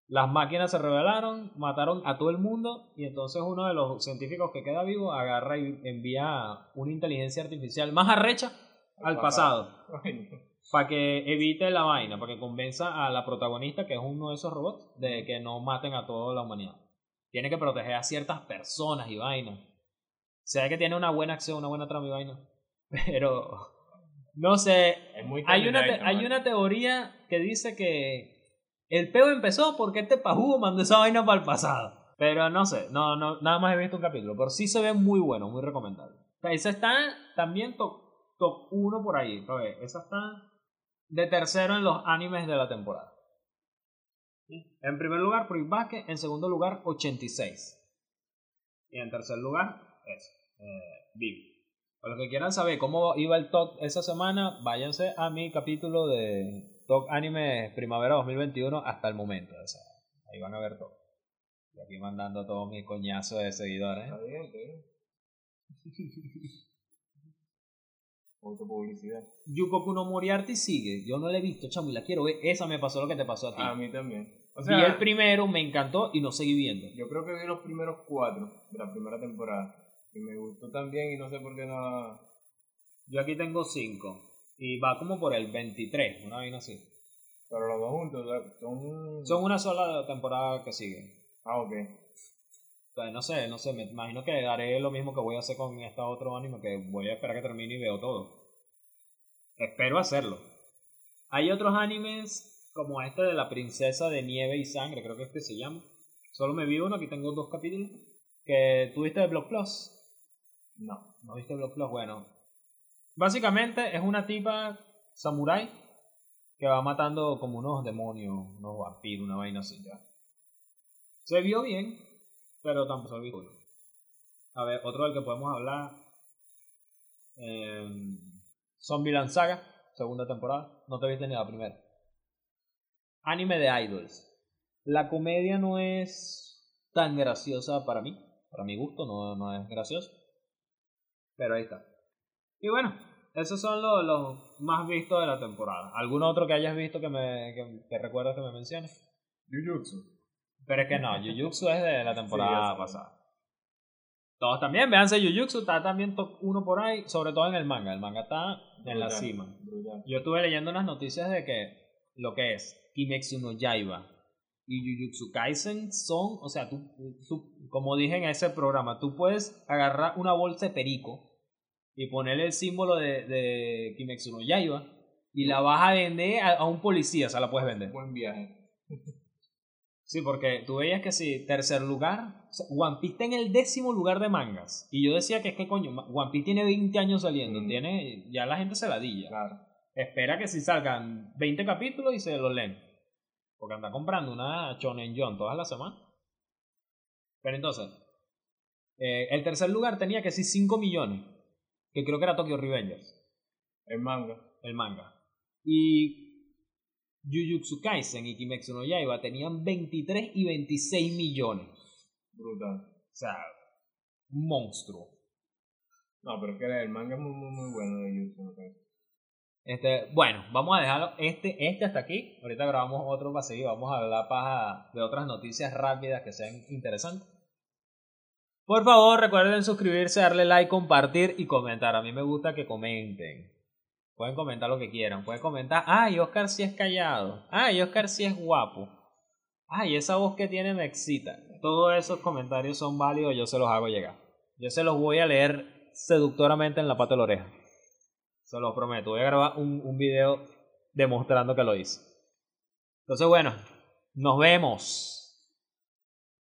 Las máquinas se rebelaron, mataron a todo el mundo y entonces uno de los científicos que queda vivo agarra y envía una inteligencia artificial más arrecha al pasado para que evite la vaina, para que convenza a la protagonista, que es uno de esos robots, de que no maten a toda la humanidad. tiene que proteger a ciertas personas y vainas. Se ve que tiene una buena acción, una buena trama y vaina. Pero, no sé, Es muy hay una, hay una teoría que dice que el peo empezó porque este pajugo mandó esa vaina para el pasado. Pero no sé, no, no, nada más he visto un capítulo. Pero sí se ve muy bueno, muy recomendable. Esa está también top, top 1 por ahí. Ver, esa está de tercero en los animes de la temporada. En primer lugar, Basket. En segundo lugar, 86. Y en tercer lugar, eso, eh. Para los que quieran saber cómo iba el talk esa semana, váyanse a mi capítulo de Talk Anime Primavera 2021 hasta el momento. O sea, ahí van a ver todo. Y aquí mandando todos mis coñazos de seguidores. Está bien, está bien. Autopublicidad. Yukoku no Moriarty sigue. Yo no la he visto, chamo, y la quiero ver. Esa me pasó lo que te pasó a ti. A mí también. O vi el primero, me encantó y no seguí viendo. yo creo que vi los primeros cuatro de la primera temporada. Y me gustó también y no sé por qué no... Yo aquí tengo 5. Y va como por el 23, una vaina así. Pero los dos juntos son... Son una sola temporada que sigue. Ah, ok. Sea, no sé, no sé, me imagino que haré lo mismo que voy a hacer con este otro anime, que voy a esperar que termine y veo todo. Espero hacerlo. Hay otros animes como este de la princesa de nieve y sangre, creo que este se llama. Solo me vi uno, aquí tengo dos capítulos. Que tuviste de Block Plus. No. ¿No viste Block Plus? Bueno. Básicamente es una tipa samurai que va matando como unos demonios, unos vampiros, una vaina así ya. Se vio bien, pero tampoco se vio cool. A ver, otro del que podemos hablar. Eh, Zombieland Saga, segunda temporada. No te viste ni la primera. Anime de Idols. La comedia no es tan graciosa para mí. Para mi gusto no, no es gracioso. Pero ahí está. Y bueno, esos son los, los más vistos de la temporada. ¿Algún otro que hayas visto que me que, que recuerdas que me menciones? Jujutsu. Pero es que no, Jujutsu es de la temporada Sí, pasada. Todos también, véanse Jujutsu, está también top 1 por ahí, sobre todo en el manga. El manga está en la cima. Brutal. Yo estuve leyendo unas noticias de que lo que es Kimetsu no Yaiba y Jujutsu Kaisen son, o sea, tú, tú- como dije en ese programa, tú puedes agarrar una bolsa de perico y ponerle el símbolo de, de Kimetsu no Yaiba y la vas a vender a, a un policía, o sea, la puedes vender. Buen viaje. Sí, porque tú veías que sí, tercer lugar, o sea, One Piece está en el décimo lugar de mangas. Y yo decía que es que coño, One Piece tiene 20 años saliendo, Mm. tiene, ya la gente se la dilla. Claro. Espera que si salgan 20 capítulos y se los leen. Porque anda comprando una Shonen John todas las semanas. Pero entonces, eh, el tercer lugar tenía que sí 5 millones. Que creo que era Tokyo Revengers, El manga. el manga. Y Jujutsu Kaisen y Kimetsu no Yaiba tenían 23 y 26 millones. Brutal. O sea, un monstruo. No, pero es que el manga es muy, muy, muy bueno de Jujutsu. me parece. Este, bueno, vamos a dejarlo este, este hasta aquí. Ahorita grabamos otro para seguir. Vamos a hablar paja de otras noticias rápidas que sean interesantes. Por favor, recuerden suscribirse, darle like, compartir y comentar. A mí me gusta que comenten. Pueden comentar lo que quieran. Pueden comentar, ay, Oscar sí es callado. Ay, Oscar sí es guapo. Ay, esa voz que tiene me excita. Todos esos comentarios son válidos, yo se los hago llegar. Yo se los voy a leer seductoramente en la pata de la oreja. Se los prometo. Voy a grabar un, un video demostrando que lo hice. Entonces, bueno, nos vemos.